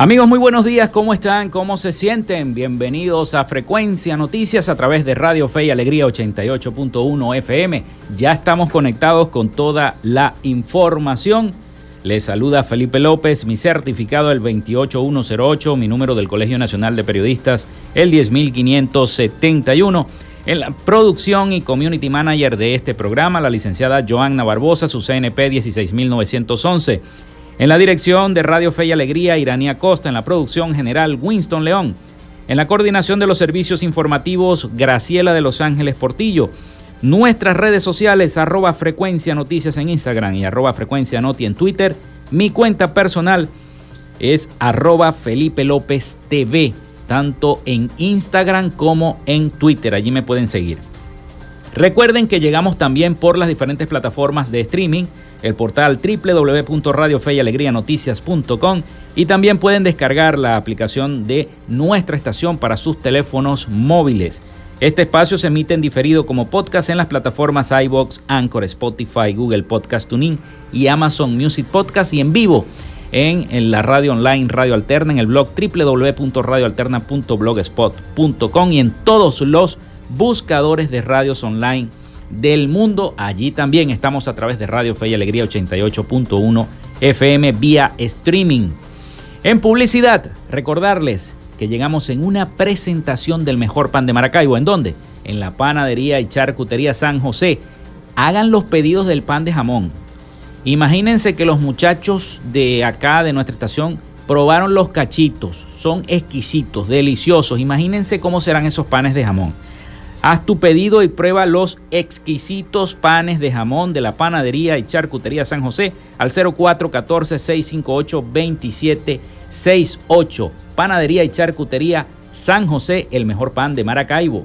Amigos, muy buenos días, ¿cómo están? ¿Cómo se sienten? Bienvenidos a Frecuencia Noticias a través de Radio Fe y Alegría 88.1 FM. Ya estamos conectados con toda la información. Les saluda Felipe López, mi certificado el 28108, mi número del Colegio Nacional de Periodistas el 10571. En la producción y community manager de este programa, la licenciada Joanna Barbosa, su CNP 16911. En la dirección de Radio Fe y Alegría, Iranía Costa. En la producción general, Winston León. En la coordinación de los servicios informativos, Graciela de Los Ángeles Portillo. Nuestras redes sociales, arroba frecuencia noticias en Instagram y arroba frecuencia noti en Twitter. Mi cuenta personal es arroba Felipe López TV, tanto en Instagram como en Twitter. Allí me pueden seguir. Recuerden que llegamos también por las diferentes plataformas de streaming el portal www.radiofeyalegrianoticias.com y también pueden descargar la aplicación de nuestra estación para sus teléfonos móviles. Este espacio se emite en diferido como podcast en las plataformas iBox, Anchor, Spotify, Google Podcast Tuning y Amazon Music Podcast y en vivo en, la radio online Radio Alterna en el blog www.radioalterna.blogspot.com y en todos los buscadores de radios online del mundo. Allí también estamos a través de Radio Fe y Alegría 88.1 FM vía streaming. En publicidad, recordarles que llegamos en una presentación del mejor pan de Maracaibo. ¿En dónde? En la panadería y charcutería San José. Hagan los pedidos del pan de jamón. Imagínense que los muchachos de acá, de nuestra estación, probaron los cachitos. Son exquisitos, deliciosos. Imagínense cómo serán esos panes de jamón. Haz tu pedido y prueba los exquisitos panes de jamón de la panadería y charcutería San José al 0414-658-2768. Panadería y charcutería San José, el mejor pan de Maracaibo.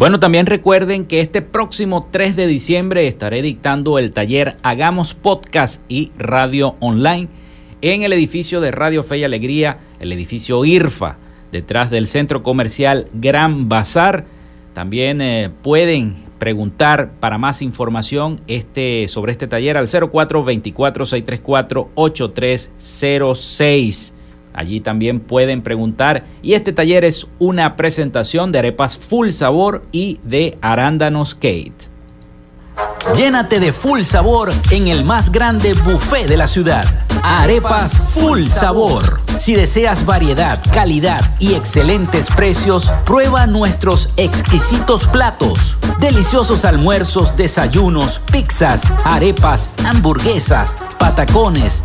Bueno, también recuerden que este próximo 3 de diciembre estaré dictando el taller Hagamos Podcast y Radio Online en el edificio de Radio Fe y Alegría, el edificio IRFA, detrás del centro comercial Gran Bazar. También eh, pueden preguntar para más información este, sobre este taller al 0424-634-8306. Allí también pueden preguntar. Y este taller es una presentación de arepas full sabor y de arándanos Kate. Llénate de full sabor en el más grande buffet de la ciudad. Arepas Full Sabor. Si deseas variedad, calidad y excelentes precios, prueba nuestros exquisitos platos. Deliciosos almuerzos, desayunos, pizzas, arepas, hamburguesas, patacones,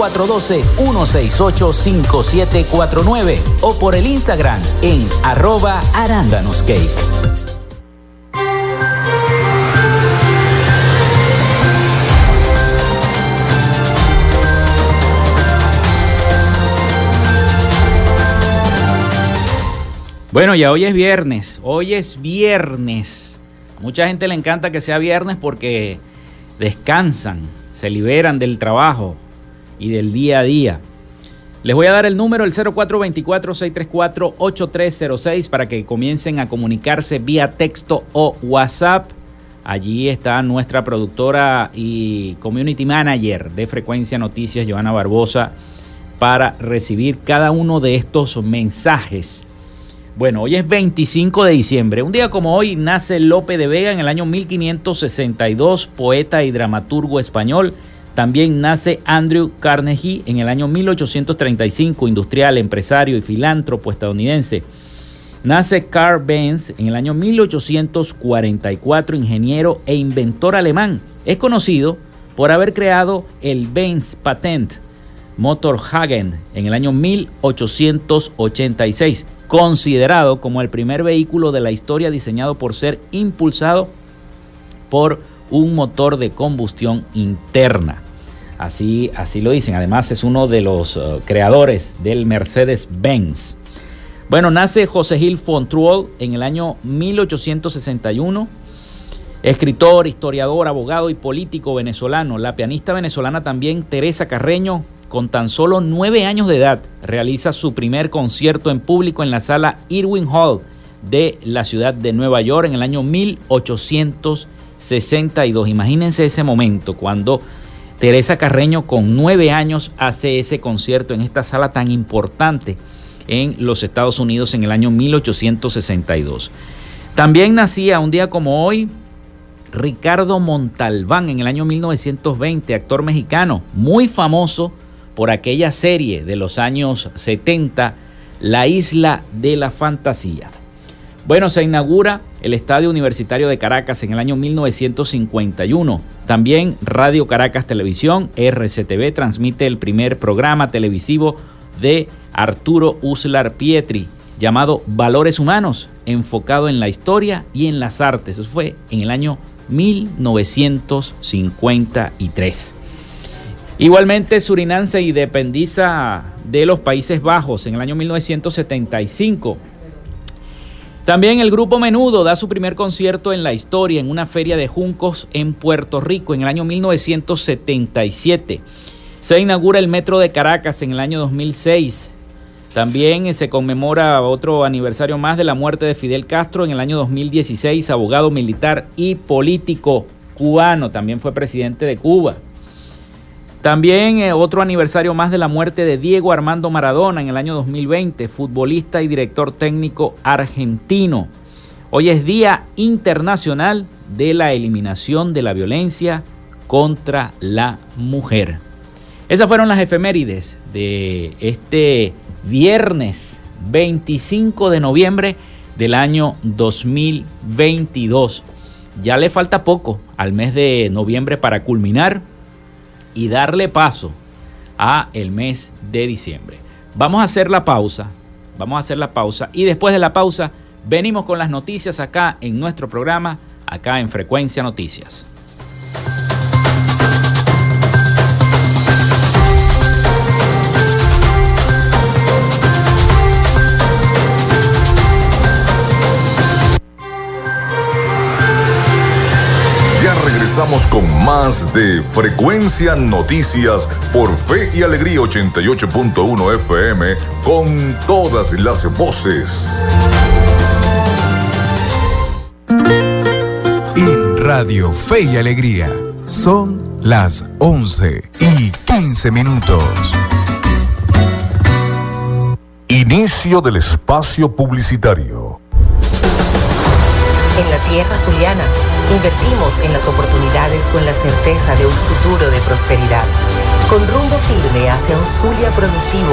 0412-168-5749 o por el Instagram en arroba arándanoscake. Bueno, ya hoy es viernes, hoy es viernes. A mucha gente le encanta que sea viernes porque descansan, se liberan del trabajo y del día a día. Les voy a dar el número, el 0424-634-8306, para que comiencen a comunicarse vía texto o WhatsApp. Allí está nuestra productora y community manager de Frecuencia Noticias, Joana Barbosa, para recibir cada uno de estos mensajes bueno, hoy es 25 de diciembre. Un día como hoy nace Lope de Vega en el año 1562, poeta y dramaturgo español. También nace Andrew Carnegie en el año 1835, industrial, empresario y filántropo estadounidense. Nace Carl Benz en el año 1844, ingeniero e inventor alemán. Es conocido por haber creado el Benz Patent Motorhagen en el año 1886 considerado como el primer vehículo de la historia diseñado por ser impulsado por un motor de combustión interna. Así, así lo dicen. Además es uno de los uh, creadores del Mercedes-Benz. Bueno, nace José Gil Fontrol en el año 1861. Escritor, historiador, abogado y político venezolano. La pianista venezolana también Teresa Carreño con tan solo nueve años de edad, realiza su primer concierto en público en la sala Irwin Hall de la ciudad de Nueva York en el año 1862. Imagínense ese momento cuando Teresa Carreño con nueve años hace ese concierto en esta sala tan importante en los Estados Unidos en el año 1862. También nacía un día como hoy Ricardo Montalbán en el año 1920, actor mexicano muy famoso por aquella serie de los años 70, La Isla de la Fantasía. Bueno, se inaugura el Estadio Universitario de Caracas en el año 1951. También Radio Caracas Televisión, RCTV, transmite el primer programa televisivo de Arturo Uslar Pietri, llamado Valores Humanos, enfocado en la historia y en las artes. Eso fue en el año 1953. Igualmente, Surinam se independiza de los Países Bajos en el año 1975. También el grupo Menudo da su primer concierto en la historia en una feria de juncos en Puerto Rico en el año 1977. Se inaugura el Metro de Caracas en el año 2006. También se conmemora otro aniversario más de la muerte de Fidel Castro en el año 2016, abogado militar y político cubano. También fue presidente de Cuba. También eh, otro aniversario más de la muerte de Diego Armando Maradona en el año 2020, futbolista y director técnico argentino. Hoy es Día Internacional de la Eliminación de la Violencia contra la Mujer. Esas fueron las efemérides de este viernes 25 de noviembre del año 2022. Ya le falta poco al mes de noviembre para culminar y darle paso a el mes de diciembre. Vamos a hacer la pausa, vamos a hacer la pausa y después de la pausa venimos con las noticias acá en nuestro programa, acá en Frecuencia Noticias. Regresamos con más de Frecuencia Noticias por Fe y Alegría 88.1 FM con todas las voces. En Radio Fe y Alegría son las 11 y 15 minutos. Inicio del espacio publicitario. En la tierra zuliana Invertimos en las oportunidades con la certeza de un futuro de prosperidad, con rumbo firme hacia un Zulia productivo,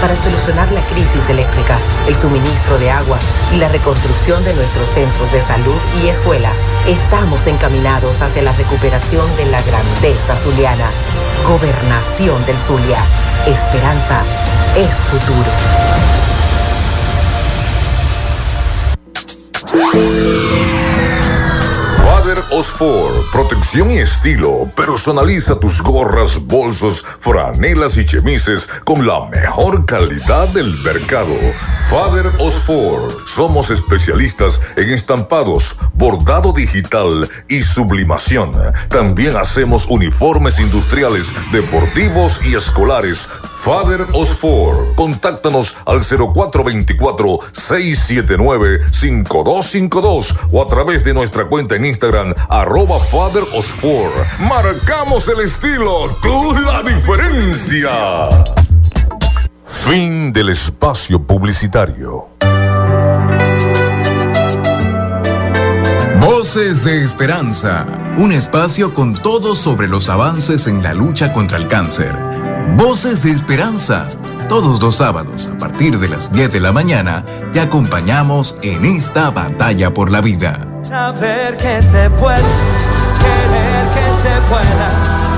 para solucionar la crisis eléctrica, el suministro de agua y la reconstrucción de nuestros centros de salud y escuelas. Estamos encaminados hacia la recuperación de la grandeza zuliana. Gobernación del Zulia. Esperanza es futuro. Osfor, protección y estilo. Personaliza tus gorras, bolsos, franelas y chemises con la mejor calidad del mercado. Father Osfor, somos especialistas en estampados, bordado digital y sublimación. También hacemos uniformes industriales, deportivos y escolares Father Osfor. Contáctanos al 0424-679-5252 o a través de nuestra cuenta en Instagram, arroba Father Osfor. Marcamos el estilo, tú la diferencia. Fin del espacio publicitario. Voces de Esperanza, un espacio con todo sobre los avances en la lucha contra el cáncer Voces de Esperanza. Todos los sábados a partir de las 10 de la mañana te acompañamos en esta batalla por la vida. Saber que se puede, querer que se pueda,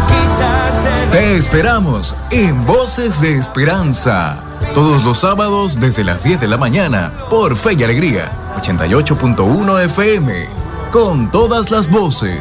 quitarse. Te esperamos en Voces de Esperanza. Todos los sábados desde las 10 de la mañana por Fe y Alegría 88.1 FM. Con todas las voces.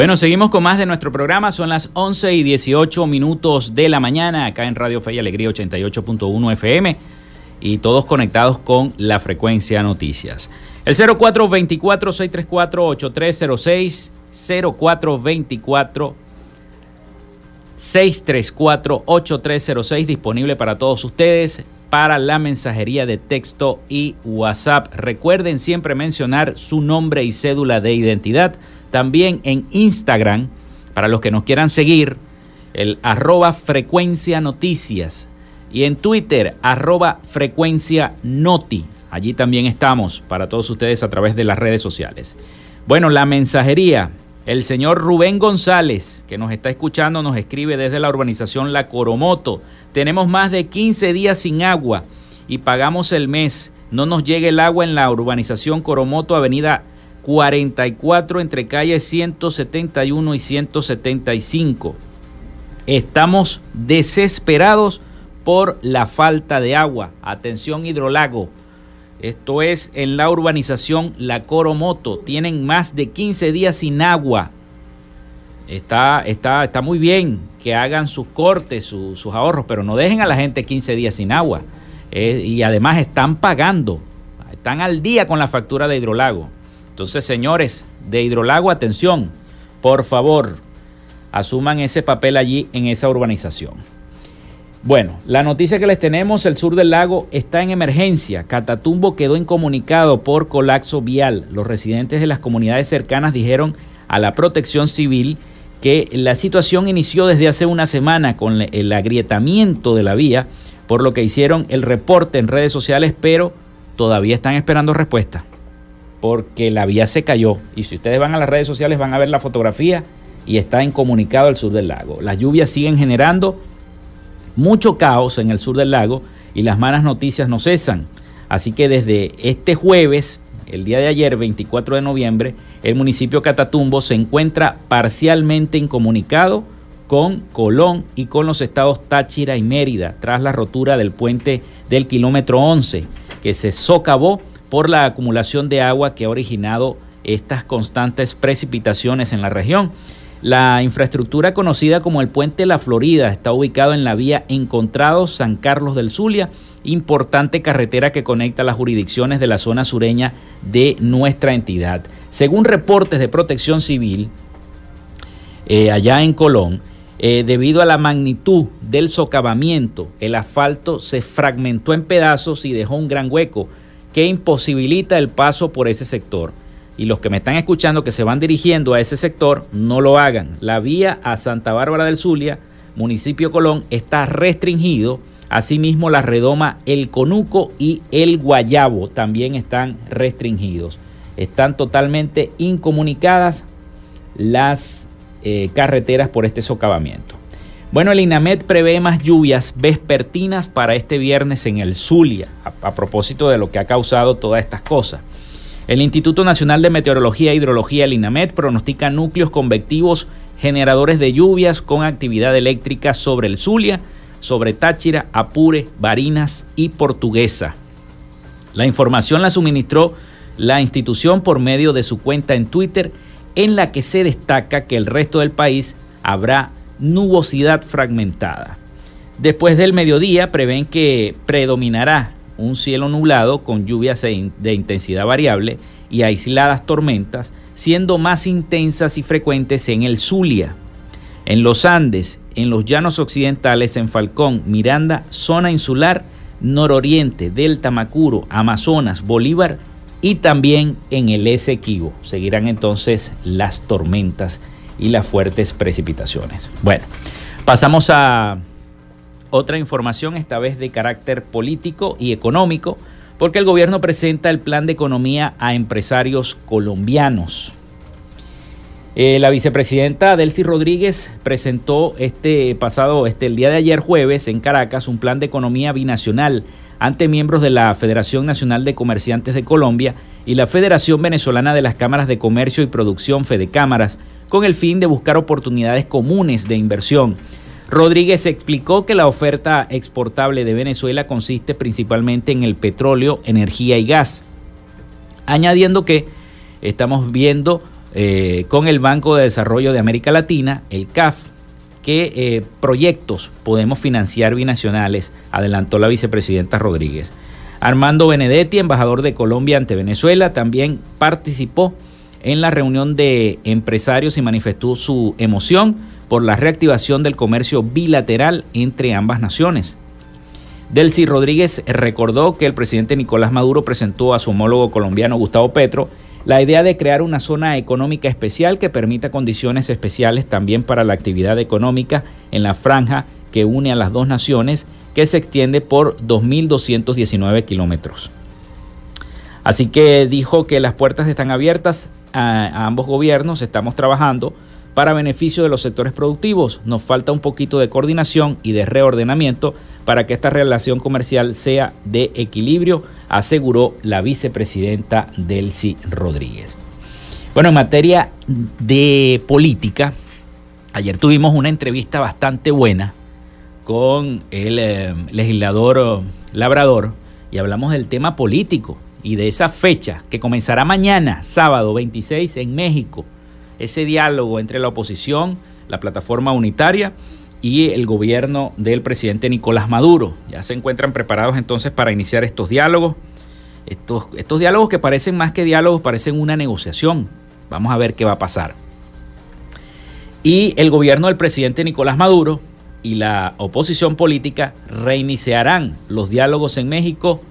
Bueno, seguimos con más de nuestro programa. Son las 11 y 18 minutos de la mañana acá en Radio Fe y Alegría 88.1 FM y todos conectados con la frecuencia noticias. El 0424-634-8306, 0424-634-8306 disponible para todos ustedes para la mensajería de texto y WhatsApp. Recuerden siempre mencionar su nombre y cédula de identidad también en Instagram, para los que nos quieran seguir, el arroba frecuencia noticias. Y en Twitter, arroba frecuencia noti. Allí también estamos para todos ustedes a través de las redes sociales. Bueno, la mensajería. El señor Rubén González, que nos está escuchando, nos escribe desde la urbanización La Coromoto. Tenemos más de 15 días sin agua y pagamos el mes. No nos llega el agua en la urbanización Coromoto, avenida 44 entre calles 171 y 175. Estamos desesperados por la falta de agua. Atención hidrolago. Esto es en la urbanización La Coromoto. Tienen más de 15 días sin agua. Está, está, está muy bien que hagan sus cortes, sus ahorros, pero no dejen a la gente 15 días sin agua. Eh, y además están pagando, están al día con la factura de hidrolago. Entonces, señores de hidrolago, atención, por favor, asuman ese papel allí en esa urbanización. Bueno, la noticia que les tenemos, el sur del lago está en emergencia. Catatumbo quedó incomunicado por colapso vial. Los residentes de las comunidades cercanas dijeron a la protección civil que la situación inició desde hace una semana con el agrietamiento de la vía, por lo que hicieron el reporte en redes sociales, pero todavía están esperando respuesta, porque la vía se cayó. Y si ustedes van a las redes sociales van a ver la fotografía y está incomunicado al sur del lago. Las lluvias siguen generando mucho caos en el sur del lago y las malas noticias no cesan. Así que desde este jueves, el día de ayer, 24 de noviembre, el municipio Catatumbo se encuentra parcialmente incomunicado con Colón y con los estados Táchira y Mérida tras la rotura del puente del kilómetro 11 que se socavó por la acumulación de agua que ha originado estas constantes precipitaciones en la región. La infraestructura conocida como el Puente La Florida está ubicado en la vía Encontrado San Carlos del Zulia, importante carretera que conecta las jurisdicciones de la zona sureña de nuestra entidad. Según reportes de protección civil, eh, allá en Colón, eh, debido a la magnitud del socavamiento, el asfalto se fragmentó en pedazos y dejó un gran hueco que imposibilita el paso por ese sector y los que me están escuchando que se van dirigiendo a ese sector, no lo hagan. La vía a Santa Bárbara del Zulia, municipio Colón, está restringido. Asimismo, la redoma El Conuco y El Guayabo también están restringidos. Están totalmente incomunicadas las eh, carreteras por este socavamiento. Bueno, el INAMED prevé más lluvias vespertinas para este viernes en el Zulia, a propósito de lo que ha causado todas estas cosas. El Instituto Nacional de Meteorología e Hidrología, el INAMED, pronostica núcleos convectivos generadores de lluvias con actividad eléctrica sobre el Zulia, sobre Táchira, Apure, Barinas y Portuguesa. La información la suministró la institución por medio de su cuenta en Twitter, en la que se destaca que el resto del país habrá nubosidad fragmentada. Después del mediodía prevén que predominará un cielo nublado con lluvias de intensidad variable y aisladas tormentas, siendo más intensas y frecuentes en el Zulia, en los Andes, en los llanos occidentales, en Falcón, Miranda, zona insular, nororiente, Delta, Macuro, Amazonas, Bolívar y también en el Esequibo. Seguirán entonces las tormentas y las fuertes precipitaciones. Bueno, pasamos a otra información, esta vez de carácter político y económico, porque el gobierno presenta el plan de economía a empresarios colombianos. Eh, la vicepresidenta Delcy Rodríguez presentó este pasado, este, el día de ayer jueves en Caracas, un plan de economía binacional ante miembros de la Federación Nacional de Comerciantes de Colombia y la Federación Venezolana de las Cámaras de Comercio y Producción, Fede Cámaras, con el fin de buscar oportunidades comunes de inversión Rodríguez explicó que la oferta exportable de Venezuela consiste principalmente en el petróleo, energía y gas, añadiendo que estamos viendo eh, con el Banco de Desarrollo de América Latina, el CAF, qué eh, proyectos podemos financiar binacionales, adelantó la vicepresidenta Rodríguez. Armando Benedetti, embajador de Colombia ante Venezuela, también participó en la reunión de empresarios y manifestó su emoción por la reactivación del comercio bilateral entre ambas naciones. Delcy Rodríguez recordó que el presidente Nicolás Maduro presentó a su homólogo colombiano Gustavo Petro la idea de crear una zona económica especial que permita condiciones especiales también para la actividad económica en la franja que une a las dos naciones, que se extiende por 2.219 kilómetros. Así que dijo que las puertas están abiertas a, ambos gobiernos, estamos trabajando para beneficio de los sectores productivos. Nos falta un poquito de coordinación y de reordenamiento para que esta relación comercial sea de equilibrio, aseguró la vicepresidenta Delcy Rodríguez. Bueno, en materia de política, ayer tuvimos una entrevista bastante buena con el eh, legislador Labrador y hablamos del tema político y de esa fecha que comenzará mañana, sábado 26, en México. Ese diálogo entre la oposición, la plataforma unitaria y el gobierno del presidente Nicolás Maduro. Ya se encuentran preparados entonces para iniciar estos diálogos. Estos, estos diálogos que parecen más que diálogos, parecen una negociación. Vamos a ver qué va a pasar. Y el gobierno del presidente Nicolás Maduro y la oposición política reiniciarán los diálogos en México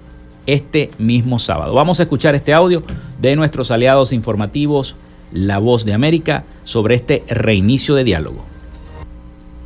este mismo sábado. Vamos a escuchar este audio de nuestros aliados informativos, La Voz de América, sobre este reinicio de diálogo.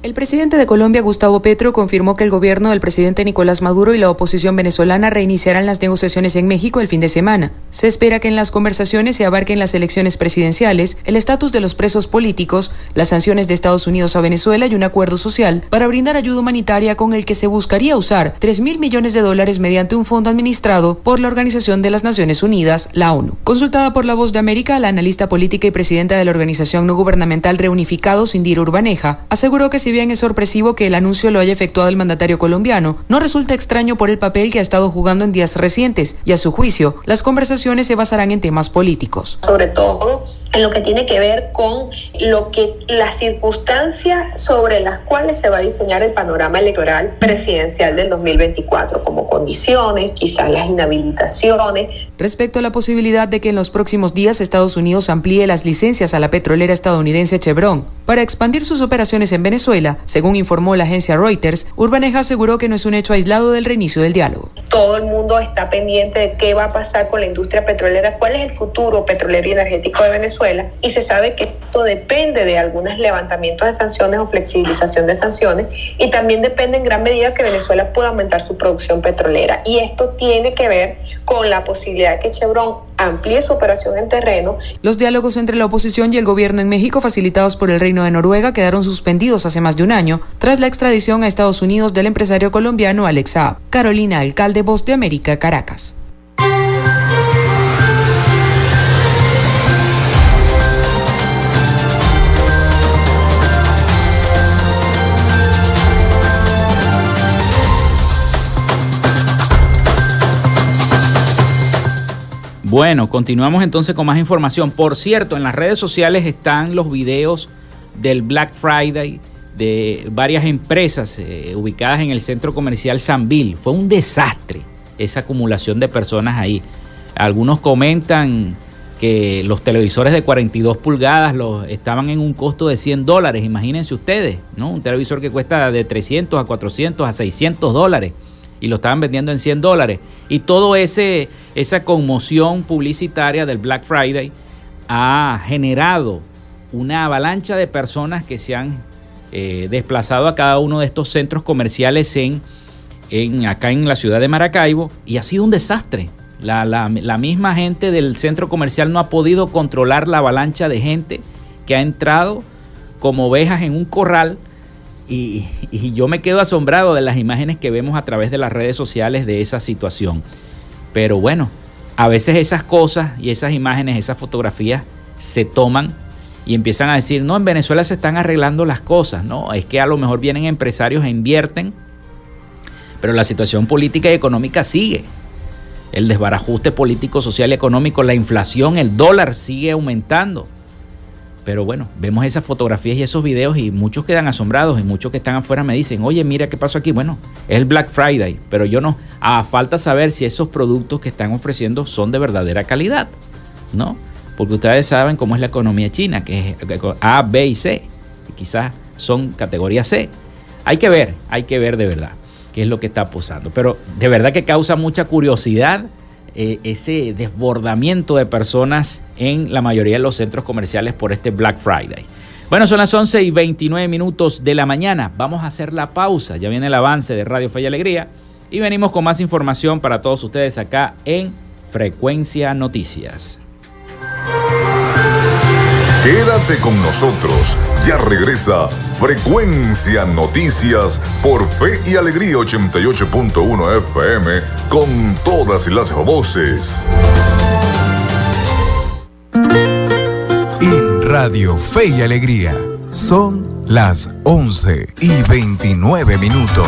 El presidente de Colombia, Gustavo Petro, confirmó que el gobierno del presidente Nicolás Maduro y la oposición venezolana reiniciarán las negociaciones en México el fin de semana. Se espera que en las conversaciones se abarquen las elecciones presidenciales, el estatus de los presos políticos, las sanciones de Estados Unidos a Venezuela y un acuerdo social para brindar ayuda humanitaria con el que se buscaría usar 3 mil millones de dólares mediante un fondo administrado por la Organización de las Naciones Unidas, la ONU. Consultada por La Voz de América, la analista política y presidenta de la organización no gubernamental Reunificado, Indira Urbaneja, aseguró que si bien es sorpresivo que el anuncio lo haya efectuado el mandatario colombiano, no resulta extraño por el papel que ha estado jugando en días recientes y a su juicio, las conversaciones se basarán en temas políticos. Sobre todo en lo que tiene que ver con lo que las circunstancias sobre las cuales se va a diseñar el panorama electoral presidencial del 2024, como condiciones, quizás las inhabilitaciones. Respecto a la posibilidad de que en los próximos días Estados Unidos amplíe las licencias a la petrolera estadounidense Chevron para expandir sus operaciones en Venezuela, según informó la agencia Reuters, Urbaneja aseguró que no es un hecho aislado del reinicio del diálogo. Todo el mundo está pendiente de qué va a pasar con la industria petrolera, cuál es el futuro petrolero y energético de Venezuela y se sabe que esto depende de algunos levantamientos de sanciones o flexibilización de sanciones y también depende en gran medida que Venezuela pueda aumentar su producción petrolera y esto tiene que ver con la posibilidad que Chevron amplíe su operación en terreno. Los diálogos entre la oposición y el gobierno en México facilitados por el Reino de Noruega quedaron suspendidos hace más de un año tras la extradición a Estados Unidos del empresario colombiano Alex. Carolina Alcalde, Voz de América, Caracas. Bueno, continuamos entonces con más información. Por cierto, en las redes sociales están los videos del Black Friday de varias empresas eh, ubicadas en el centro comercial Sanville. Fue un desastre esa acumulación de personas ahí. Algunos comentan que los televisores de 42 pulgadas los, estaban en un costo de 100 dólares, imagínense ustedes, ¿no? Un televisor que cuesta de 300 a 400 a 600 dólares y lo estaban vendiendo en 100 dólares. Y todo ese esa conmoción publicitaria del Black Friday ha generado una avalancha de personas que se han eh, desplazado a cada uno de estos centros comerciales en, en, acá en la ciudad de Maracaibo y ha sido un desastre. La, la, misma gente del centro comercial no ha podido controlar la avalancha de gente que ha entrado como ovejas en un corral y, yo me quedo asombrado de las imágenes que vemos a través de las redes sociales de esa situación. Pero bueno, a veces esas cosas y esas imágenes, esas fotografías se toman y empiezan a decir, no, en Venezuela se están arreglando las cosas, no, es que a lo mejor vienen empresarios e invierten, pero la situación política y económica sigue. El desbarajuste político, social y económico, la inflación, el dólar sigue aumentando. Pero bueno, vemos esas fotografías y esos videos y muchos quedan asombrados y muchos que están afuera me dicen, oye, mira qué pasó aquí. Bueno, es el Black Friday, pero yo no, a falta saber si esos productos que están ofreciendo son de verdadera calidad, ¿no? porque ustedes saben cómo es la economía china, que es A, B y C, quizás son categoría C. Hay que ver, hay que ver de verdad qué es lo que está pasando. Pero de verdad que causa mucha curiosidad eh, ese desbordamiento de personas en la mayoría de los centros comerciales por este Black Friday. Bueno, son las 11 y 29 minutos de la mañana. Vamos a hacer la pausa. Ya viene el avance de Radio Fe y Alegría. Y venimos con más información para todos ustedes acá en Frecuencia Noticias. Quédate con nosotros. Ya regresa Frecuencia Noticias por Fe y Alegría 88.1 FM con todas las voces. En Radio Fe y Alegría son las 11 y 29 minutos.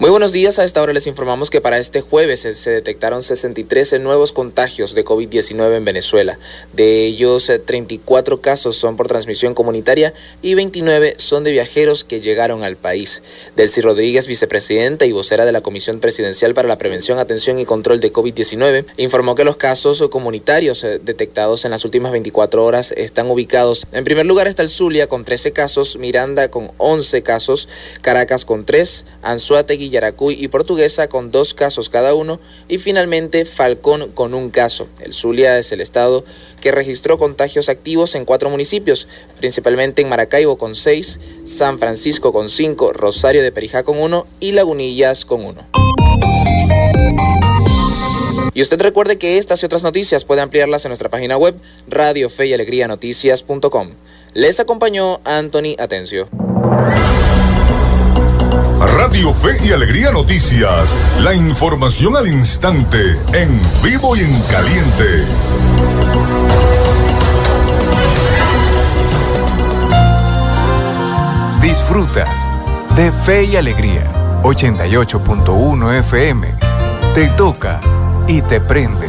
Muy buenos días, a esta hora les informamos que para este jueves se detectaron 63 nuevos contagios de COVID-19 en Venezuela. De ellos, 34 eh, casos son por transmisión comunitaria y 29 son de viajeros que llegaron al país. Delcy Rodríguez, vicepresidenta y vocera de la Comisión Presidencial para la Prevención, Atención y Control de COVID-19, informó que los casos comunitarios eh, detectados en las últimas 24 horas están ubicados. En primer lugar está el Zulia con 13 casos, Miranda con 11 casos, Caracas con 3, Anzuategui Yaracuy y Portuguesa con dos casos cada uno y finalmente Falcón con un caso. El Zulia es el estado que registró contagios activos en cuatro municipios, principalmente en Maracaibo con seis, San Francisco con cinco, Rosario de Perijá con uno y Lagunillas con uno. Y usted recuerde que estas y otras noticias puede ampliarlas en nuestra página web radio fe y alegría noticias.com. Les acompañó Anthony Atencio. Radio Fe y Alegría Noticias. La información al instante, en vivo y en caliente. Disfrutas de Fe y Alegría 88.1 FM. Te toca y te prende.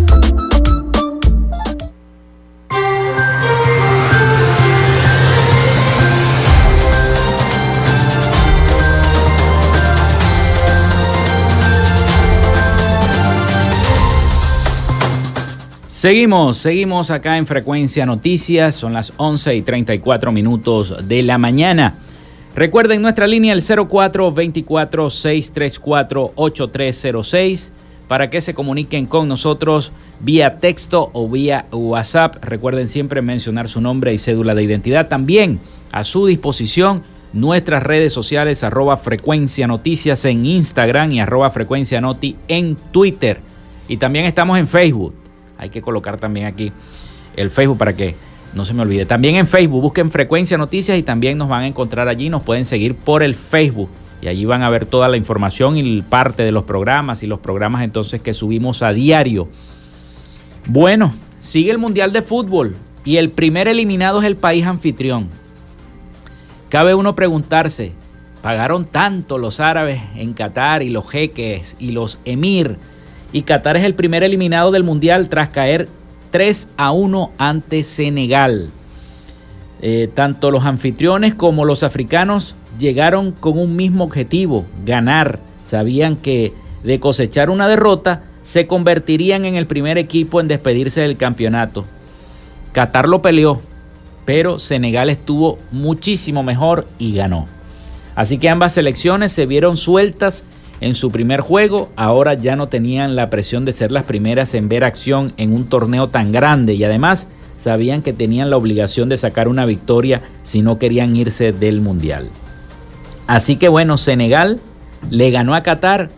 Seguimos, seguimos acá en Frecuencia Noticias, son las 11 y 34 minutos de la mañana. Recuerden nuestra línea el 0424-634-8306 para que se comuniquen con nosotros vía texto o vía WhatsApp. Recuerden siempre mencionar su nombre y cédula de identidad. También a su disposición nuestras redes sociales arroba frecuencia noticias en Instagram y arroba frecuencia noti en Twitter. Y también estamos en Facebook hay que colocar también aquí el Facebook para que no se me olvide. También en Facebook busquen Frecuencia Noticias y también nos van a encontrar allí. Nos pueden seguir por el Facebook y allí van a ver toda la información y parte de los programas y los programas entonces que subimos a diario. Bueno, sigue el Mundial de Fútbol y el primer eliminado es el país anfitrión. Cabe uno preguntarse, ¿pagaron tanto los árabes en Qatar y los jeques y los emir? Y Qatar es el primer eliminado del Mundial tras caer 3 a 1 ante Senegal. Eh, tanto los anfitriones como los africanos llegaron con un mismo objetivo, ganar. Sabían que de cosechar una derrota se convertirían en el primer equipo en despedirse del campeonato. Qatar lo peleó, pero Senegal estuvo muchísimo mejor y ganó. Así que ambas selecciones se vieron sueltas en su primer juego, ahora ya no tenían la presión de ser las primeras en ver acción en un torneo tan grande y además sabían que tenían la obligación de sacar una victoria si no querían irse del Mundial. Así que bueno, Senegal le ganó a Qatar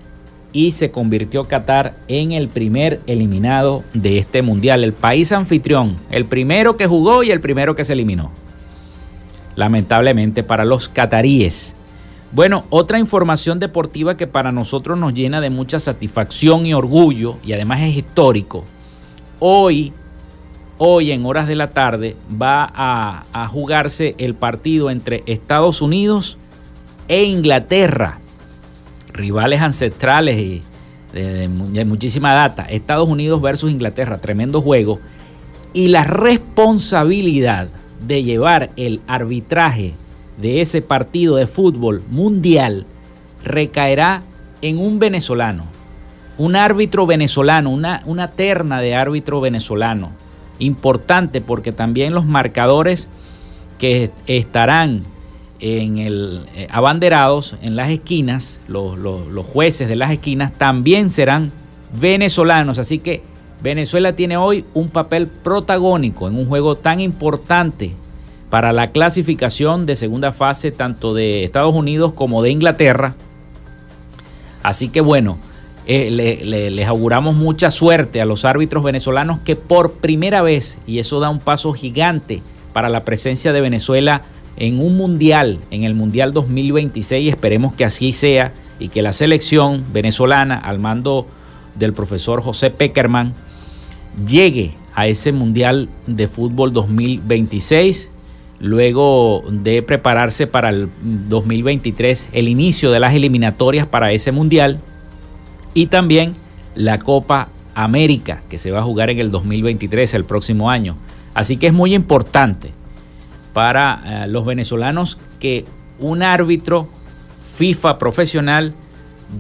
y se convirtió Qatar en el primer eliminado de este Mundial, el país anfitrión, el primero que jugó y el primero que se eliminó. Lamentablemente para los cataríes. Bueno, otra información deportiva que para nosotros nos llena de mucha satisfacción y orgullo y además es histórico. Hoy, hoy en horas de la tarde va a, jugarse el partido entre Estados Unidos e Inglaterra, rivales ancestrales y de, de muchísima data. Estados Unidos versus Inglaterra, tremendo juego. Y la responsabilidad de llevar el arbitraje de ese partido de fútbol mundial recaerá en un venezolano, un árbitro venezolano, una, una terna de árbitro venezolano. Importante porque también los marcadores que estarán en el eh, abanderados en las esquinas, los, los jueces de las esquinas también serán venezolanos. Así que Venezuela tiene hoy un papel protagónico en un juego tan importante para la clasificación de segunda fase tanto de Estados Unidos como de Inglaterra. Así que bueno, eh, les auguramos mucha suerte a los árbitros venezolanos que por primera vez, y eso da un paso gigante para la presencia de Venezuela en un mundial, en el Mundial 2026, esperemos que así sea y que la selección venezolana al mando del profesor José Peckerman llegue a ese Mundial de Fútbol 2026 luego de prepararse para el 2023, el inicio de las eliminatorias para ese mundial y también la Copa América que se va a jugar en el 2023, el próximo año. Así que es muy importante para eh, los venezolanos que un árbitro FIFA profesional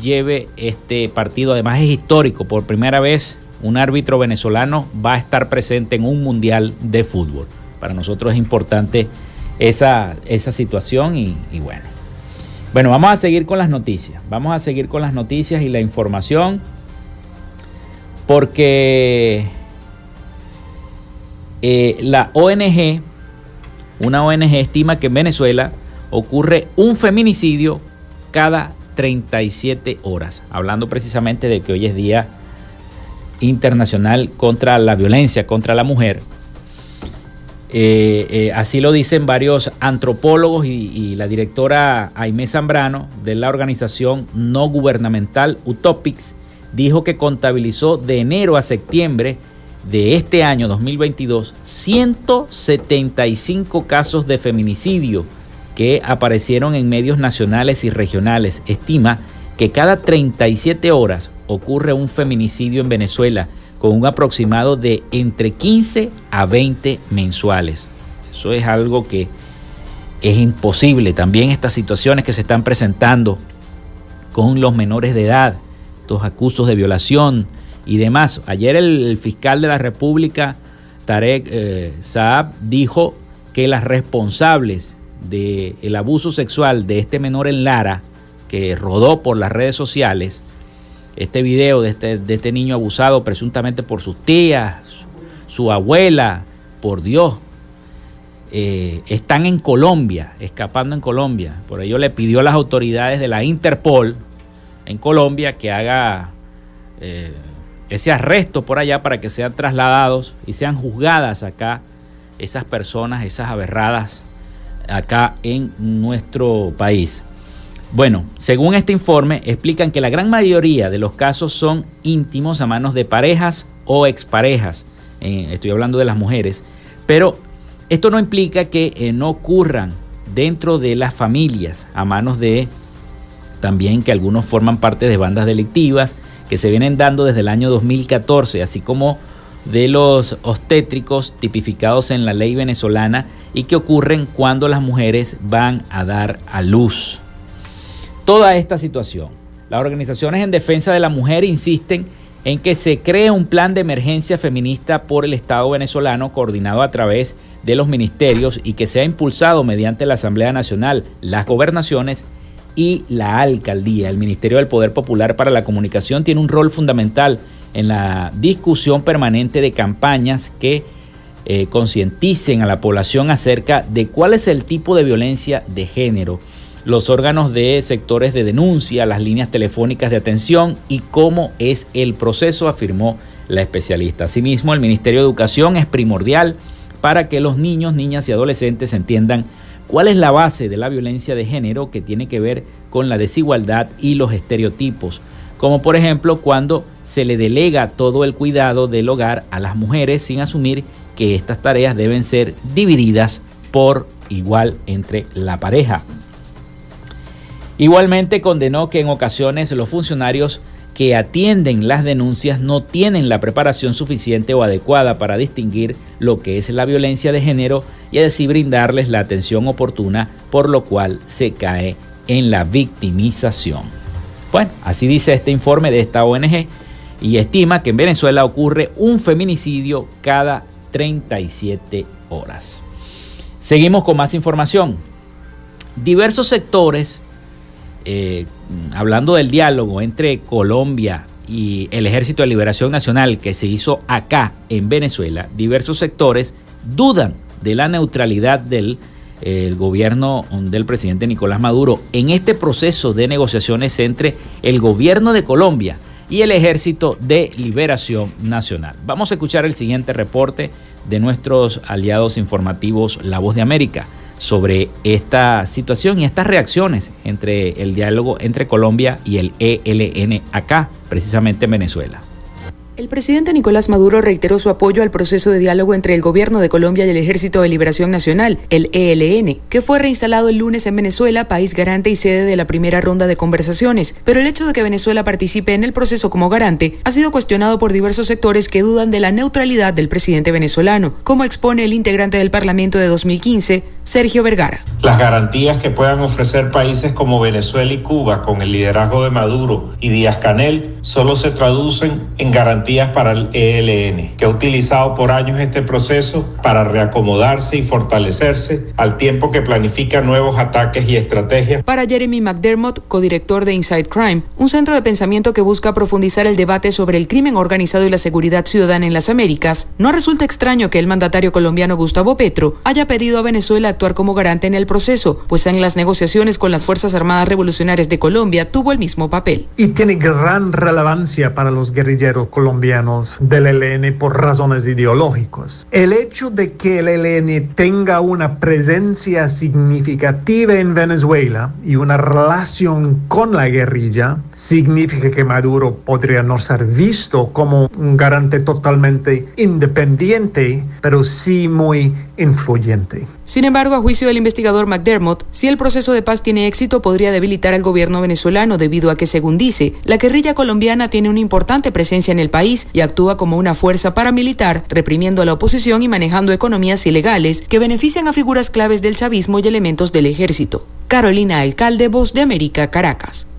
lleve este partido. Además es histórico, por primera vez un árbitro venezolano va a estar presente en un mundial de fútbol. Para nosotros es importante esa, esa situación y, bueno. Bueno, vamos a seguir con las noticias. Vamos a seguir con las noticias y la información porque eh, la ONG, una ONG estima que en Venezuela ocurre un feminicidio cada 37 horas, hablando precisamente de que hoy es Día Internacional contra la Violencia contra la Mujer. Eh, eh, así lo dicen varios antropólogos y, la directora Aimé Zambrano de la organización no gubernamental Utopics dijo que contabilizó de enero a septiembre de este año 2022 175 casos de feminicidio que aparecieron en medios nacionales y regionales. Estima que cada 37 horas ocurre un feminicidio en Venezuela con un aproximado de entre 15 a 20 mensuales. Eso es algo que es imposible. También estas situaciones que se están presentando con los menores de edad, estos acusos de violación y demás. Ayer el, fiscal de la República, Tarek eh, Saab, dijo que las responsables del abuso sexual de este menor en Lara, que rodó por las redes sociales, este video de este, de este niño abusado presuntamente por sus tías, su abuela, por Dios, eh, están en Colombia, escapando en Colombia. Por ello le pidió a las autoridades de la Interpol en Colombia que haga eh, ese arresto por allá para que sean trasladados y sean juzgadas acá esas personas, esas aberradas acá en nuestro país. Bueno, según este informe, explican que la gran mayoría de los casos son íntimos a manos de parejas o exparejas. Eh, estoy hablando de las mujeres. Pero esto no implica que eh, no ocurran dentro de las familias a manos de también que algunos forman parte de bandas delictivas que se vienen dando desde el año 2014, así como de los obstétricos tipificados en la ley venezolana y que ocurren cuando las mujeres van a dar a luz. Toda esta situación, las organizaciones en defensa de la mujer insisten en que se cree un plan de emergencia feminista por el Estado venezolano coordinado a través de los ministerios y que sea impulsado mediante la Asamblea Nacional, las gobernaciones y la alcaldía. El Ministerio del Poder Popular para la Comunicación tiene un rol fundamental en la discusión permanente de campañas que eh, concienticen a la población acerca de cuál es el tipo de violencia de género, los órganos de sectores de denuncia, las líneas telefónicas de atención y cómo es el proceso, afirmó la especialista. Asimismo, el Ministerio de Educación es primordial para que los niños, niñas y adolescentes entiendan cuál es la base de la violencia de género que tiene que ver con la desigualdad y los estereotipos, como por ejemplo cuando se le delega todo el cuidado del hogar a las mujeres sin asumir que estas tareas deben ser divididas por igual entre la pareja. Igualmente condenó que en ocasiones los funcionarios que atienden las denuncias no tienen la preparación suficiente o adecuada para distinguir lo que es la violencia de género y así brindarles la atención oportuna, por lo cual se cae en la victimización. Bueno, así dice este informe de esta ONG y estima que en Venezuela ocurre un feminicidio cada 37 horas. Seguimos con más información. Diversos sectores eh, hablando del diálogo entre Colombia y el Ejército de Liberación Nacional que se hizo acá en Venezuela, diversos sectores dudan de la neutralidad del gobierno del presidente Nicolás Maduro en este proceso de negociaciones entre el gobierno de Colombia y el Ejército de Liberación Nacional. Vamos a escuchar el siguiente reporte de nuestros aliados informativos La Voz de América sobre esta situación y estas reacciones entre el diálogo entre Colombia y el ELN acá, precisamente en Venezuela. El presidente Nicolás Maduro reiteró su apoyo al proceso de diálogo entre el gobierno de Colombia y el Ejército de Liberación Nacional, el ELN, que fue reinstalado el lunes en Venezuela, país garante y sede de la primera ronda de conversaciones. Pero el hecho de que Venezuela participe en el proceso como garante ha sido cuestionado por diversos sectores que dudan de la neutralidad del presidente venezolano, como expone el integrante del Parlamento de 2015, Sergio Vergara. Las garantías que puedan ofrecer países como Venezuela y Cuba con el liderazgo de Maduro y Díaz Canel solo se traducen en garantías para el ELN, que ha utilizado por años este proceso para reacomodarse y fortalecerse al tiempo que planifica nuevos ataques y estrategias. Para Jeremy McDermott, codirector de Inside Crime, un centro de pensamiento que busca profundizar el debate sobre el crimen organizado y la seguridad ciudadana en las Américas, no resulta extraño que el mandatario colombiano Gustavo Petro haya pedido a Venezuela actuar como garante en el proceso, pues en las negociaciones con las Fuerzas Armadas Revolucionarias de Colombia tuvo el mismo papel. Y tiene gran relevancia para los guerrilleros colombianos del ELN por razones ideológicas. El hecho de que el ELN tenga una presencia significativa en Venezuela y una relación con la guerrilla significa que Maduro podría no ser visto como un garante totalmente independiente, pero sí muy influyente. Sin embargo, a juicio del investigador McDermott, si el proceso de paz tiene éxito podría debilitar al gobierno venezolano debido a que, según dice, la guerrilla colombiana tiene una importante presencia en el país y actúa como una fuerza paramilitar, reprimiendo a la oposición y manejando economías ilegales que benefician a figuras claves del chavismo y elementos del ejército. Carolina Alcalde, Voz de América, Caracas.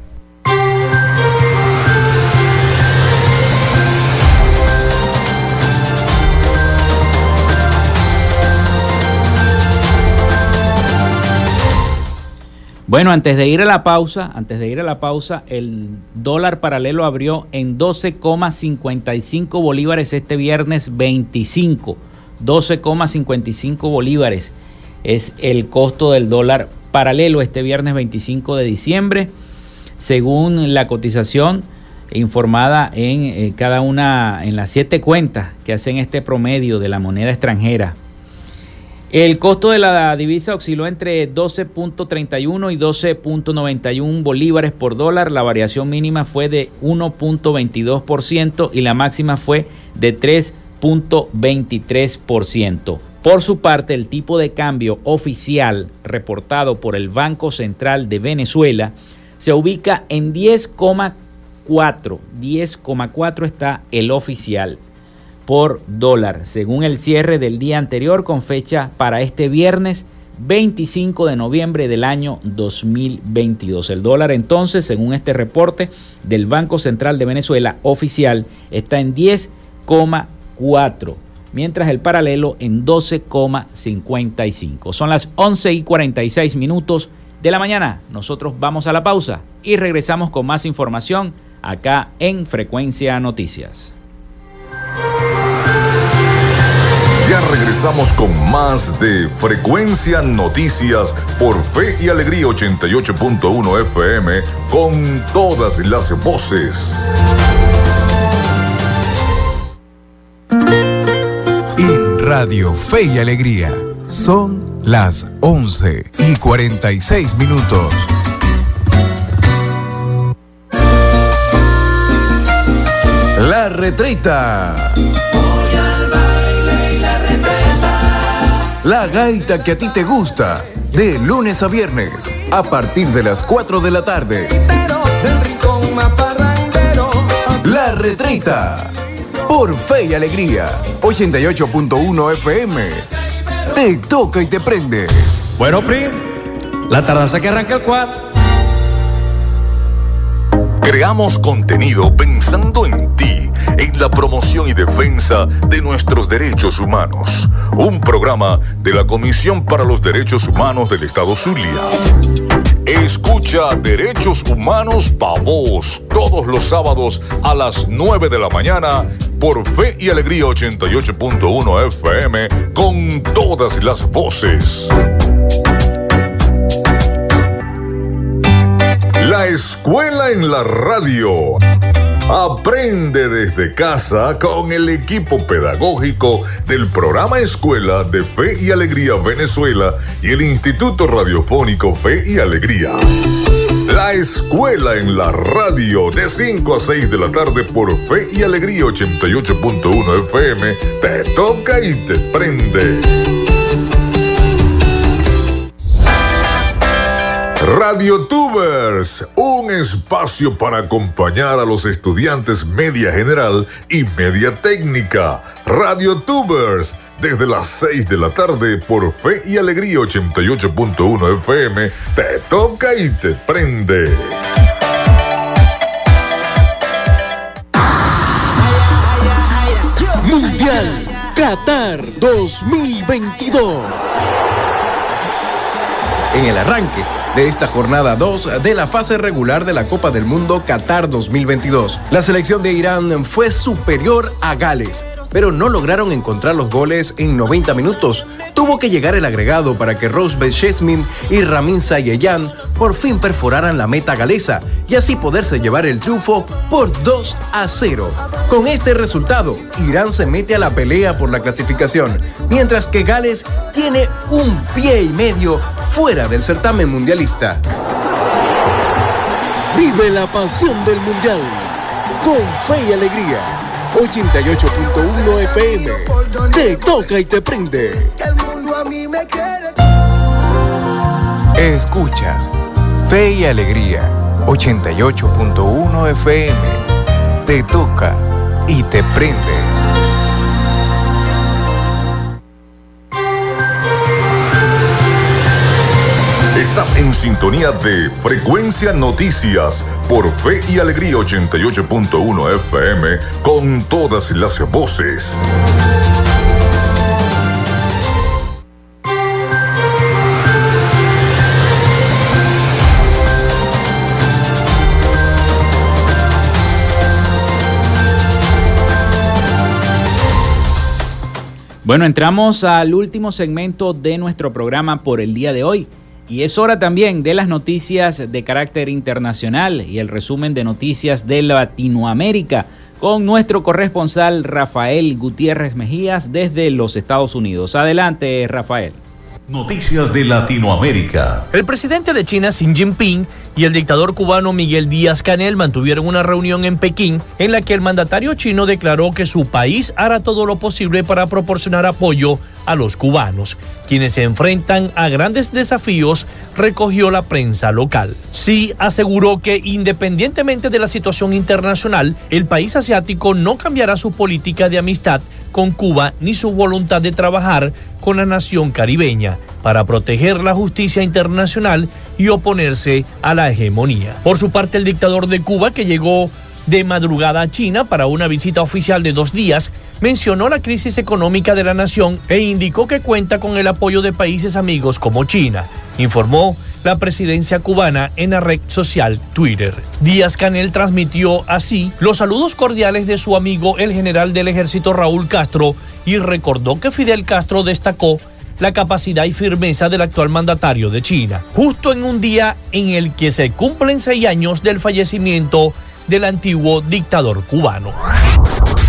Bueno, antes de ir a la pausa, antes de ir a la pausa, el dólar paralelo abrió en 12,55 bolívares este viernes 25. 12,55 bolívares es el costo del dólar paralelo este viernes 25 de diciembre, según la cotización informada en eh, cada una, en las siete cuentas que hacen este promedio de la moneda extranjera el costo de la divisa osciló entre 12.31 y 12.91 bolívares por dólar. La variación mínima fue de 1.22% y la máxima fue de 3.23%. Por su parte, el tipo de cambio oficial reportado por el Banco Central de Venezuela se ubica en 10,4. 10,4 está el oficial por dólar, según el cierre del día anterior con fecha para este viernes 25 de noviembre del año 2022. El dólar entonces, según este reporte del Banco Central de Venezuela oficial, está en 10,4, mientras el paralelo en 12,55. Son las 11 y 46 minutos de la mañana. Nosotros vamos a la pausa y regresamos con más información acá en Frecuencia Noticias. Ya regresamos con más de Frecuencia Noticias por Fe y Alegría 88.1 FM con todas las voces. En Radio Fe y Alegría son las 11 y 46 minutos. La retreta. La gaita que a ti te gusta, de lunes a viernes, a partir de las 4 de la tarde. La Retreta, por Fe y Alegría, 88.1 FM. Te toca y te prende. Bueno, Prim, la tardanza que arranca el 4. Creamos contenido pensando en ti, en la promoción y defensa de nuestros derechos humanos. Un programa de la Comisión para los Derechos Humanos del Estado Zulia. Escucha Derechos Humanos Pa' Voz todos los sábados a las 9 de la mañana por Fe y Alegría 88.1 FM con todas las voces. La escuela en la radio. Aprende desde casa con el equipo pedagógico del programa Escuela de Fe y Alegría Venezuela y el Instituto Radiofónico Fe y Alegría. La escuela en la radio de 5 a 6 de la tarde por Fe y Alegría 88.1 FM te toca y te prende. Radio Tubers, un espacio para acompañar a los estudiantes media general y media técnica. Radio Tubers, desde las 6 de la tarde por Fe y Alegría 88.1 FM, te toca y te prende. Mundial Qatar 2022. En el arranque de esta jornada 2 de la fase regular de la Copa del Mundo Qatar 2022. La selección de Irán fue superior a Gales, pero no lograron encontrar los goles en 90 minutos. Tuvo que llegar el agregado para que Rose Chesmin y Ramin Sayeyan por fin perforaran la meta galesa y así poderse llevar el triunfo por 2 a 0. Con este resultado, Irán se mete a la pelea por la clasificación, mientras que Gales tiene un pie y medio fuera del certamen mundialista. Vive la pasión del mundial con fe y alegría. 88.1 FM. Te toca y te prende. Escuchas Fe y Alegría. 88.1 FM. Te toca y te prende. sintonía de Frecuencia Noticias por Fe y Alegría 88.1 FM con todas las voces. Bueno, entramos al último segmento de nuestro programa por el día de hoy. Y es hora también de las noticias de carácter internacional y el resumen de noticias de Latinoamérica con nuestro corresponsal Rafael Gutiérrez Mejías desde los Estados Unidos. Adelante, Rafael. Noticias de Latinoamérica. El presidente de China, Xi Jinping, y el dictador cubano Miguel Díaz Canel mantuvieron una reunión en Pekín en la que el mandatario chino declaró que su país hará todo lo posible para proporcionar apoyo a los cubanos, quienes se enfrentan a grandes desafíos, recogió la prensa local. Xi aseguró que independientemente de la situación internacional, el país asiático no cambiará su política de amistad con Cuba ni su voluntad de trabajar con la nación caribeña para proteger la justicia internacional y oponerse a la hegemonía. Por su parte, el dictador de Cuba, que llegó de madrugada a China para una visita oficial de dos días, mencionó la crisis económica de la nación e indicó que cuenta con el apoyo de países amigos como China. Informó la presidencia cubana en la red social Twitter. Díaz Canel transmitió así los saludos cordiales de su amigo el general del ejército Raúl Castro y recordó que Fidel Castro destacó la capacidad y firmeza del actual mandatario de China, justo en un día en el que se cumplen seis años del fallecimiento del antiguo dictador cubano.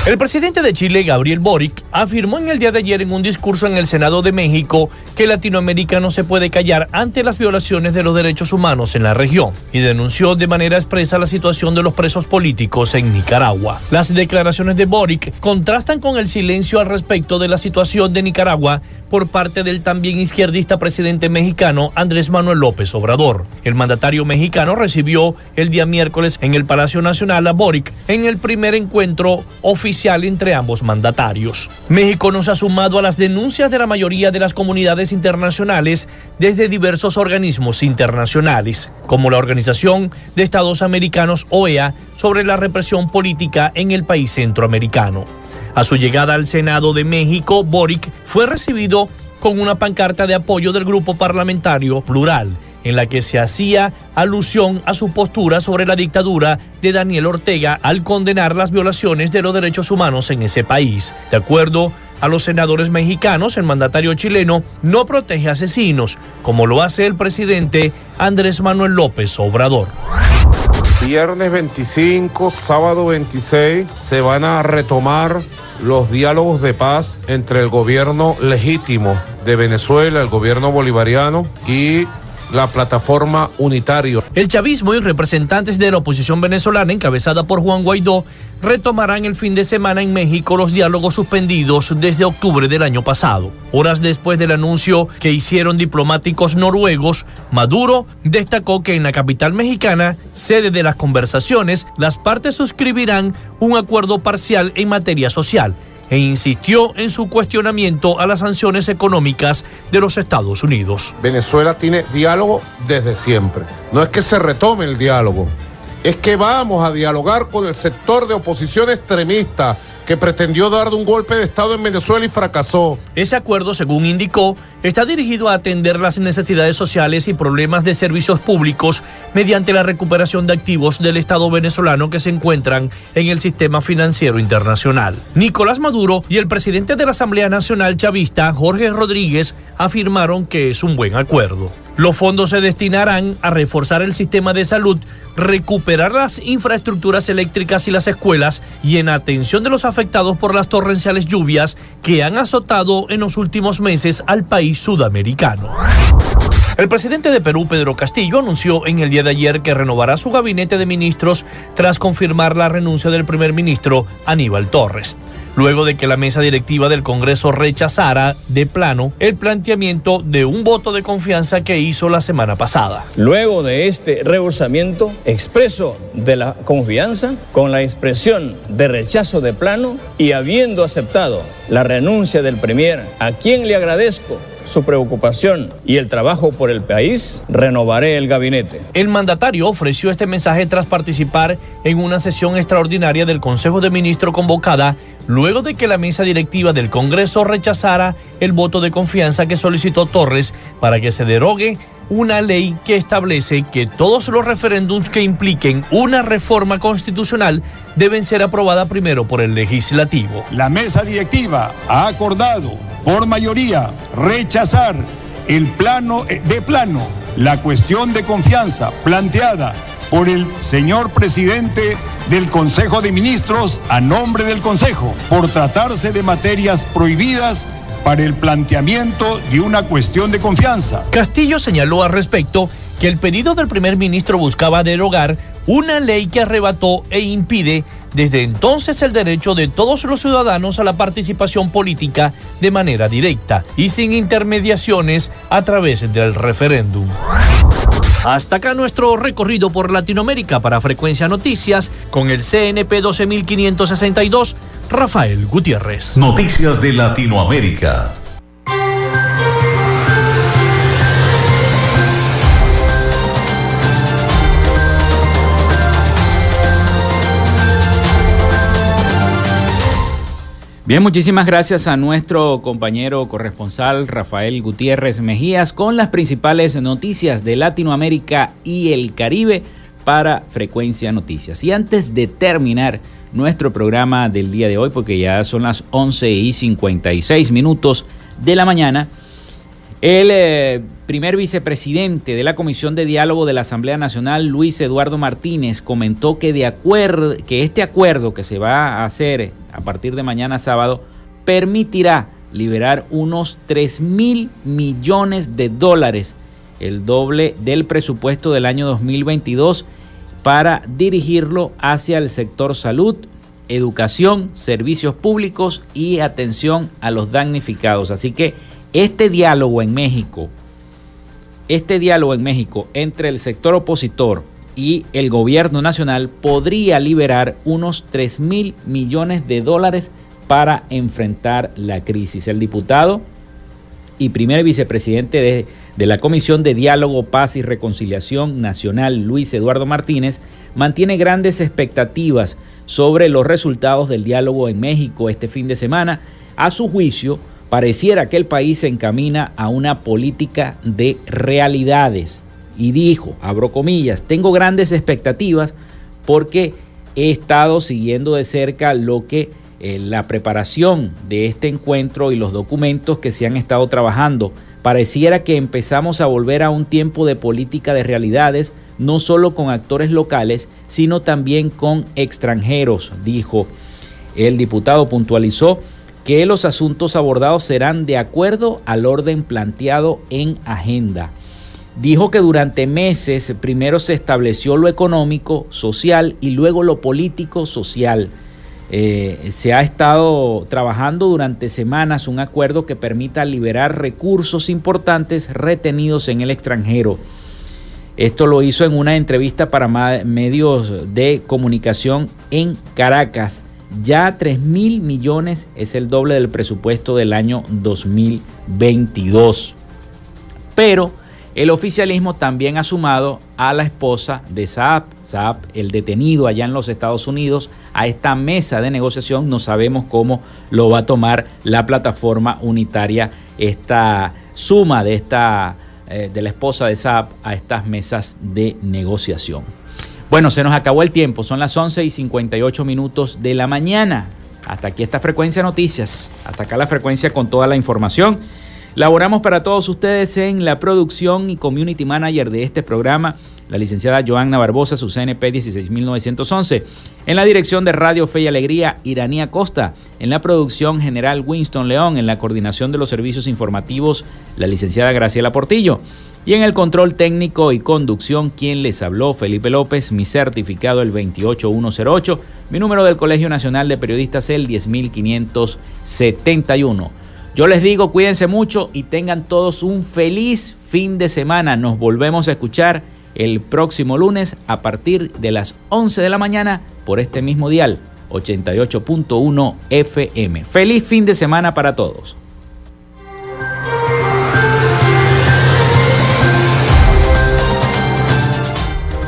El presidente de Chile, Gabriel Boric, afirmó en el día de ayer en un discurso en el Senado de México que Latinoamérica no se puede callar ante las violaciones de los derechos humanos en la región y denunció de manera expresa la situación de los presos políticos en Nicaragua. Las declaraciones de Boric contrastan con el silencio al respecto de la situación de Nicaragua por parte del también izquierdista presidente mexicano Andrés Manuel López Obrador. El mandatario mexicano recibió el día miércoles en el Palacio Nacional a Boric en el primer encuentro oficial entre ambos mandatarios. México nos ha sumado a las denuncias de la mayoría de las comunidades internacionales desde diversos organismos internacionales, como la Organización de Estados Americanos OEA sobre la represión política en el país centroamericano. A su llegada al Senado de México, Boric fue recibido con una pancarta de apoyo del grupo parlamentario Plural en la que se hacía alusión a su postura sobre la dictadura de Daniel Ortega al condenar las violaciones de los derechos humanos en ese país. De acuerdo a los senadores mexicanos, el mandatario chileno no protege asesinos, como lo hace el presidente Andrés Manuel López Obrador. Viernes 25, sábado 26 se van a retomar los diálogos de paz entre el gobierno legítimo de Venezuela, el gobierno bolivariano y la plataforma unitario. El chavismo y representantes de la oposición venezolana, encabezada por Juan Guaidó, retomarán el fin de semana en México los diálogos suspendidos desde octubre del año pasado. Horas después del anuncio que hicieron diplomáticos noruegos, Maduro destacó que en la capital mexicana, sede de las conversaciones, las partes suscribirán un acuerdo parcial en materia social e insistió en su cuestionamiento a las sanciones económicas de los Estados Unidos. Venezuela tiene diálogo desde siempre. No es que se retome el diálogo, es que vamos a dialogar con el sector de oposición extremista que pretendió dar un golpe de Estado en Venezuela y fracasó. Ese acuerdo, según indicó, está dirigido a atender las necesidades sociales y problemas de servicios públicos mediante la recuperación de activos del Estado venezolano que se encuentran en el sistema financiero internacional. Nicolás Maduro y el presidente de la Asamblea Nacional Chavista, Jorge Rodríguez, afirmaron que es un buen acuerdo. Los fondos se destinarán a reforzar el sistema de salud, recuperar las infraestructuras eléctricas y las escuelas y en atención de los afectados por las torrenciales lluvias que han azotado en los últimos meses al país sudamericano. El presidente de Perú, Pedro Castillo, anunció en el día de ayer que renovará su gabinete de ministros tras confirmar la renuncia del primer ministro Aníbal Torres luego de que la mesa directiva del Congreso rechazara de plano el planteamiento de un voto de confianza que hizo la semana pasada. Luego de este rehusamiento expreso de la confianza, con la expresión de rechazo de plano y habiendo aceptado la renuncia del Premier, a quien le agradezco su preocupación y el trabajo por el país, renovaré el gabinete. El mandatario ofreció este mensaje tras participar en una sesión extraordinaria del Consejo de Ministros convocada luego de que la mesa directiva del Congreso rechazara el voto de confianza que solicitó Torres para que se derogue una ley que establece que todos los referéndums que impliquen una reforma constitucional deben ser aprobadas primero por el legislativo. La mesa directiva ha acordado por mayoría rechazar el plano eh, de plano la cuestión de confianza planteada por el señor presidente del Consejo de Ministros a nombre del Consejo por tratarse de materias prohibidas para el planteamiento de una cuestión de confianza. Castillo señaló al respecto que el pedido del primer ministro buscaba derogar una ley que arrebató e impide desde entonces el derecho de todos los ciudadanos a la participación política de manera directa y sin intermediaciones a través del referéndum. Hasta acá nuestro recorrido por Latinoamérica para Frecuencia Noticias con el CNP 12562, Rafael Gutiérrez. Noticias de Latinoamérica. Bien, muchísimas gracias a nuestro compañero corresponsal Rafael Gutiérrez Mejías con las principales noticias de Latinoamérica y el Caribe para Frecuencia Noticias. Y antes de terminar nuestro programa del día de hoy, porque ya son las 11 y 56 minutos de la mañana, el eh, primer vicepresidente de la Comisión de Diálogo de la Asamblea Nacional, Luis Eduardo Martínez, comentó que, de acuerdo, que este acuerdo que se va a hacer a partir de mañana sábado permitirá liberar unos 3 mil millones de dólares, el doble del presupuesto del año 2022, para dirigirlo hacia el sector salud, educación, servicios públicos y atención a los damnificados. Así que este diálogo en México, este diálogo en México entre el sector opositor y el gobierno nacional podría liberar unos 3 mil millones de dólares para enfrentar la crisis. El diputado y primer vicepresidente de, de, la Comisión de Diálogo, Paz y Reconciliación Nacional, Luis Eduardo Martínez, mantiene grandes expectativas sobre los resultados del diálogo en México este fin de semana. A su juicio, pareciera que el país se encamina a una política de realidades. Y dijo, abro comillas, tengo grandes expectativas porque he estado siguiendo de cerca lo que eh, la preparación de este encuentro y los documentos que se han estado trabajando. Pareciera que empezamos a volver a un tiempo de política de realidades, no solo con actores locales, sino también con extranjeros, dijo. El diputado puntualizó que los asuntos abordados serán de acuerdo al orden planteado en agenda. Dijo que durante meses primero se estableció lo económico, social y luego lo político, social. Eh, se ha estado trabajando durante semanas un acuerdo que permita liberar recursos importantes retenidos en el extranjero. Esto lo hizo en una entrevista para medios de comunicación en Caracas. Ya 3 mil millones es el doble del presupuesto del año 2022. Pero el oficialismo también ha sumado a la esposa de Saab, Saab, el detenido allá en los Estados Unidos, a esta mesa de negociación. No sabemos cómo lo va a tomar la plataforma unitaria, esta suma de, esta, eh, de la esposa de Saab a estas mesas de negociación. Bueno, se nos acabó el tiempo, son las 11 y 58 minutos de la mañana. Hasta aquí esta frecuencia noticias, hasta acá la frecuencia con toda la información. Laboramos para todos ustedes en la producción y community manager de este programa, la licenciada Joanna Barbosa, su CNP 16911. En la dirección de Radio Fe y Alegría, Iranía Costa. En la producción general, Winston León. En la coordinación de los servicios informativos, la licenciada Graciela Portillo. Y en el control técnico y conducción, quien les habló, Felipe López, mi certificado el 28108, mi número del Colegio Nacional de Periodistas el 10571. Yo les digo, cuídense mucho y tengan todos un feliz fin de semana. Nos volvemos a escuchar el próximo lunes a partir de las 11 de la mañana por este mismo dial 88.1 FM. Feliz fin de semana para todos.